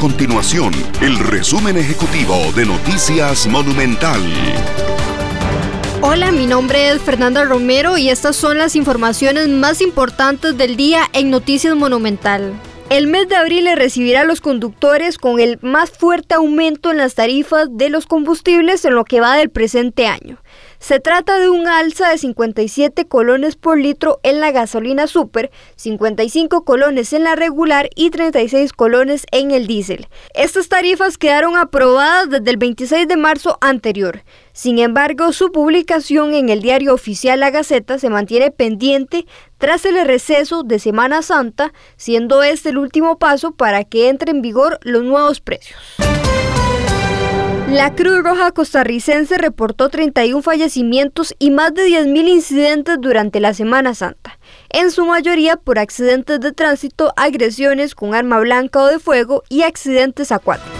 continuación el resumen ejecutivo de Noticias Monumental. Hola, mi nombre es Fernanda Romero y estas son las informaciones más importantes del día en Noticias Monumental. El mes de abril le recibirá a los conductores con el más fuerte aumento en las tarifas de los combustibles en lo que va del presente año. Se trata de un alza de 57 colones por litro en la gasolina super, 55 colones en la regular y 36 colones en el diésel. Estas tarifas quedaron aprobadas desde el 26 de marzo anterior. Sin embargo, su publicación en el diario oficial La Gaceta se mantiene pendiente tras el receso de Semana Santa, siendo este el último paso para que entre en vigor los nuevos precios. La Cruz Roja costarricense reportó 31 fallecimientos y más de 10.000 incidentes durante la Semana Santa, en su mayoría por accidentes de tránsito, agresiones con arma blanca o de fuego y accidentes acuáticos.